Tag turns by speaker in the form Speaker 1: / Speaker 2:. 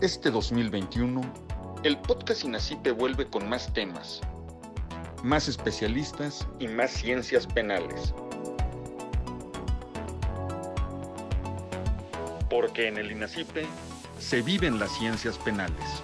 Speaker 1: Este 2021, el podcast INACIPE vuelve con más temas, más especialistas y más ciencias penales. Porque en el INACIPE se viven las ciencias penales.